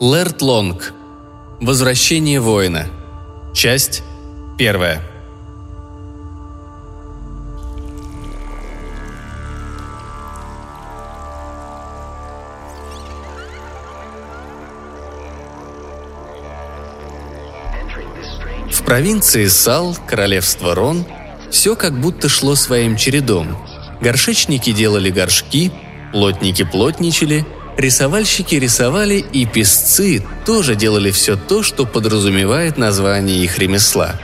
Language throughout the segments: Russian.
Лэрт Лонг. Возвращение воина. Часть первая. В провинции Сал, королевство Рон, все как будто шло своим чередом. Горшечники делали горшки, плотники плотничали, рисовальщики рисовали и песцы тоже делали все то, что подразумевает название их ремесла.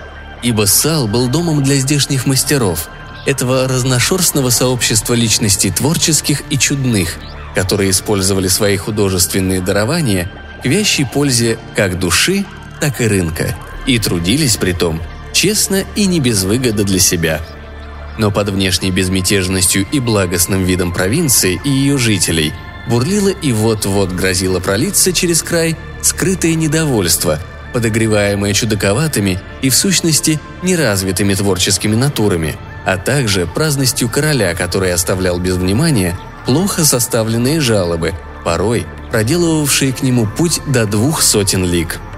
Ибо Сал был домом для здешних мастеров, этого разношерстного сообщества личностей творческих и чудных, которые использовали свои художественные дарования к вящей пользе как души, так и рынка – и трудились при том честно и не без выгоды для себя. Но под внешней безмятежностью и благостным видом провинции и ее жителей бурлило и вот-вот грозило пролиться через край скрытое недовольство, подогреваемое чудаковатыми и в сущности неразвитыми творческими натурами, а также праздностью короля, который оставлял без внимания плохо составленные жалобы, порой проделывавшие к нему путь до двух сотен лиг –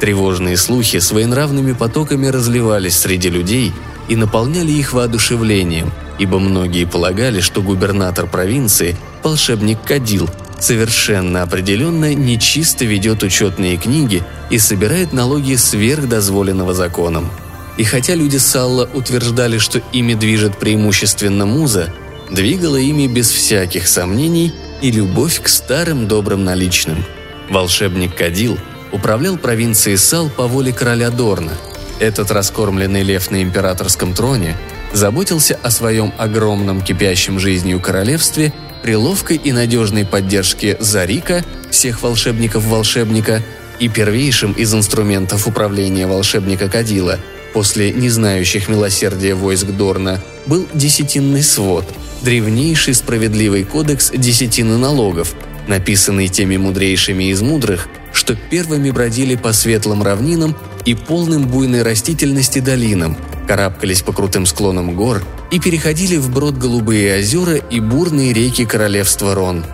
Тревожные слухи своенравными потоками разливались среди людей и наполняли их воодушевлением, ибо многие полагали, что губернатор провинции, волшебник Кадил, совершенно определенно нечисто ведет учетные книги и собирает налоги сверх дозволенного законом. И хотя люди Салла утверждали, что ими движет преимущественно муза, двигала ими без всяких сомнений и любовь к старым добрым наличным. Волшебник Кадил – управлял провинцией Сал по воле короля Дорна. Этот раскормленный лев на императорском троне заботился о своем огромном кипящем жизнью королевстве при ловкой и надежной поддержке Зарика, всех волшебников-волшебника, и первейшим из инструментов управления волшебника Кадила после не знающих милосердия войск Дорна был десятинный свод, древнейший справедливый кодекс десятины налогов, написанный теми мудрейшими из мудрых, что первыми бродили по светлым равнинам и полным буйной растительности долинам, карабкались по крутым склонам гор и переходили вброд голубые озера и бурные реки королевства Рон.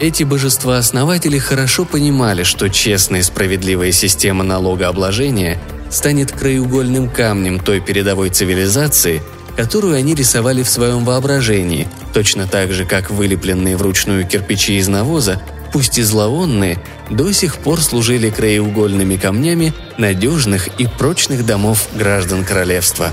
Эти божества-основатели хорошо понимали, что честная и справедливая система налогообложения станет краеугольным камнем той передовой цивилизации, которую они рисовали в своем воображении, точно так же, как вылепленные вручную кирпичи из навоза пусть и зловонные, до сих пор служили краеугольными камнями надежных и прочных домов граждан королевства.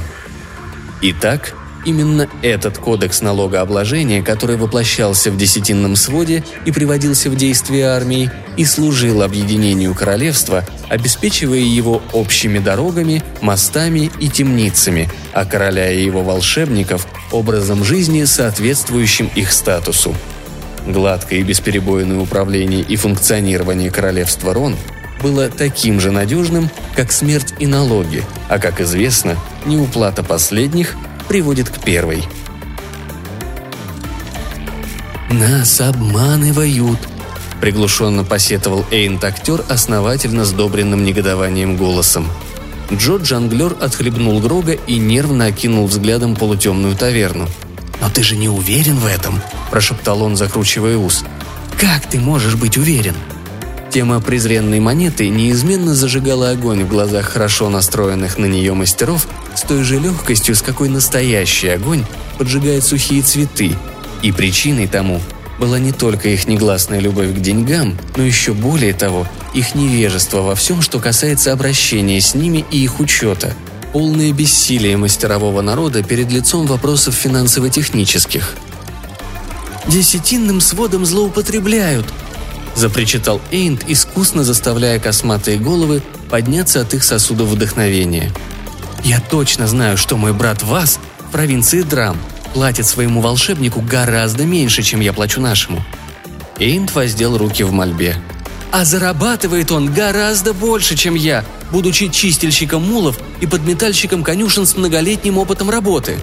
Итак, именно этот кодекс налогообложения, который воплощался в десятинном своде и приводился в действие армией, и служил объединению королевства, обеспечивая его общими дорогами, мостами и темницами, а короля и его волшебников – образом жизни, соответствующим их статусу – Гладкое и бесперебойное управление и функционирование королевства Рон было таким же надежным, как смерть и налоги, а, как известно, неуплата последних приводит к первой. «Нас обманывают», – приглушенно посетовал Эйнт-актер основательно сдобренным негодованием голосом. Джо Джанглер отхлебнул Грога и нервно окинул взглядом полутемную таверну – «Но ты же не уверен в этом?» – прошептал он, закручивая ус. «Как ты можешь быть уверен?» Тема презренной монеты неизменно зажигала огонь в глазах хорошо настроенных на нее мастеров с той же легкостью, с какой настоящий огонь поджигает сухие цветы. И причиной тому была не только их негласная любовь к деньгам, но еще более того, их невежество во всем, что касается обращения с ними и их учета – полное бессилие мастерового народа перед лицом вопросов финансово-технических. «Десятинным сводом злоупотребляют!» – запричитал Эйнт, искусно заставляя косматые головы подняться от их сосудов вдохновения. «Я точно знаю, что мой брат Вас в провинции Драм платит своему волшебнику гораздо меньше, чем я плачу нашему». Эйнт воздел руки в мольбе. «А зарабатывает он гораздо больше, чем я, будучи чистильщиком мулов и подметальщиком конюшен с многолетним опытом работы.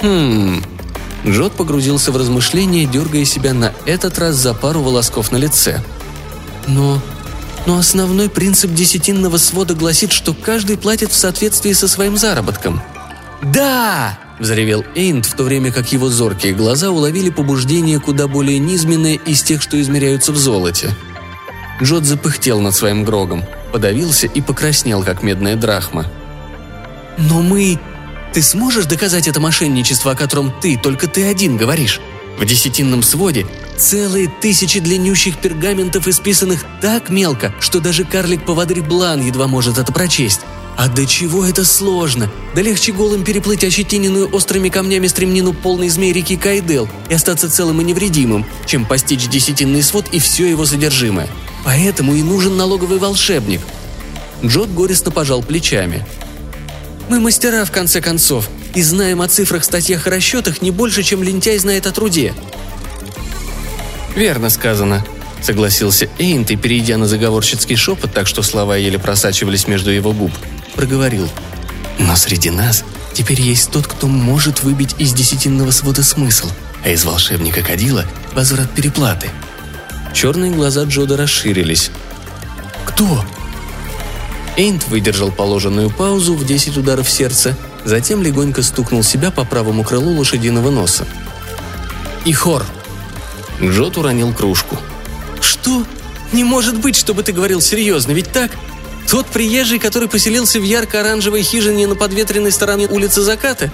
Хм... Джот погрузился в размышления, дергая себя на этот раз за пару волосков на лице. Но... Но основной принцип десятинного свода гласит, что каждый платит в соответствии со своим заработком. «Да!» – взревел Эйнт, в то время как его зоркие глаза уловили побуждение куда более низменное из тех, что измеряются в золоте – Джот запыхтел над своим грогом, подавился и покраснел, как медная драхма. «Но мы... Ты сможешь доказать это мошенничество, о котором ты, только ты один говоришь? В десятинном своде целые тысячи длиннющих пергаментов, исписанных так мелко, что даже карлик-поводырь Блан едва может это прочесть. А до чего это сложно? Да легче голым переплыть ощетиненную острыми камнями стремнину полной змей реки Кайдел и остаться целым и невредимым, чем постичь десятинный свод и все его содержимое. Поэтому и нужен налоговый волшебник. Джот горестно пожал плечами. «Мы мастера, в конце концов, и знаем о цифрах, статьях и расчетах не больше, чем лентяй знает о труде». «Верно сказано», — согласился Эйнт и, перейдя на заговорщицкий шепот, так что слова еле просачивались между его губ, проговорил. «Но среди нас теперь есть тот, кто может выбить из десятинного свода смысл, а из волшебника Кадила – возврат переплаты». Черные глаза Джода расширились. «Кто?» Эйнт выдержал положенную паузу в 10 ударов сердца, затем легонько стукнул себя по правому крылу лошадиного носа. «Ихор!» Джот уронил кружку. «Что? Не может быть, чтобы ты говорил серьезно, ведь так? Тот приезжий, который поселился в ярко-оранжевой хижине на подветренной стороне улицы Заката?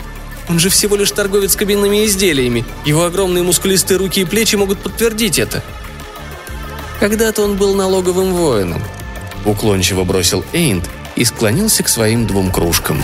Он же всего лишь торговец кабинными изделиями. Его огромные мускулистые руки и плечи могут подтвердить это. Когда-то он был налоговым воином. Уклончиво бросил Эйнт и склонился к своим двум кружкам.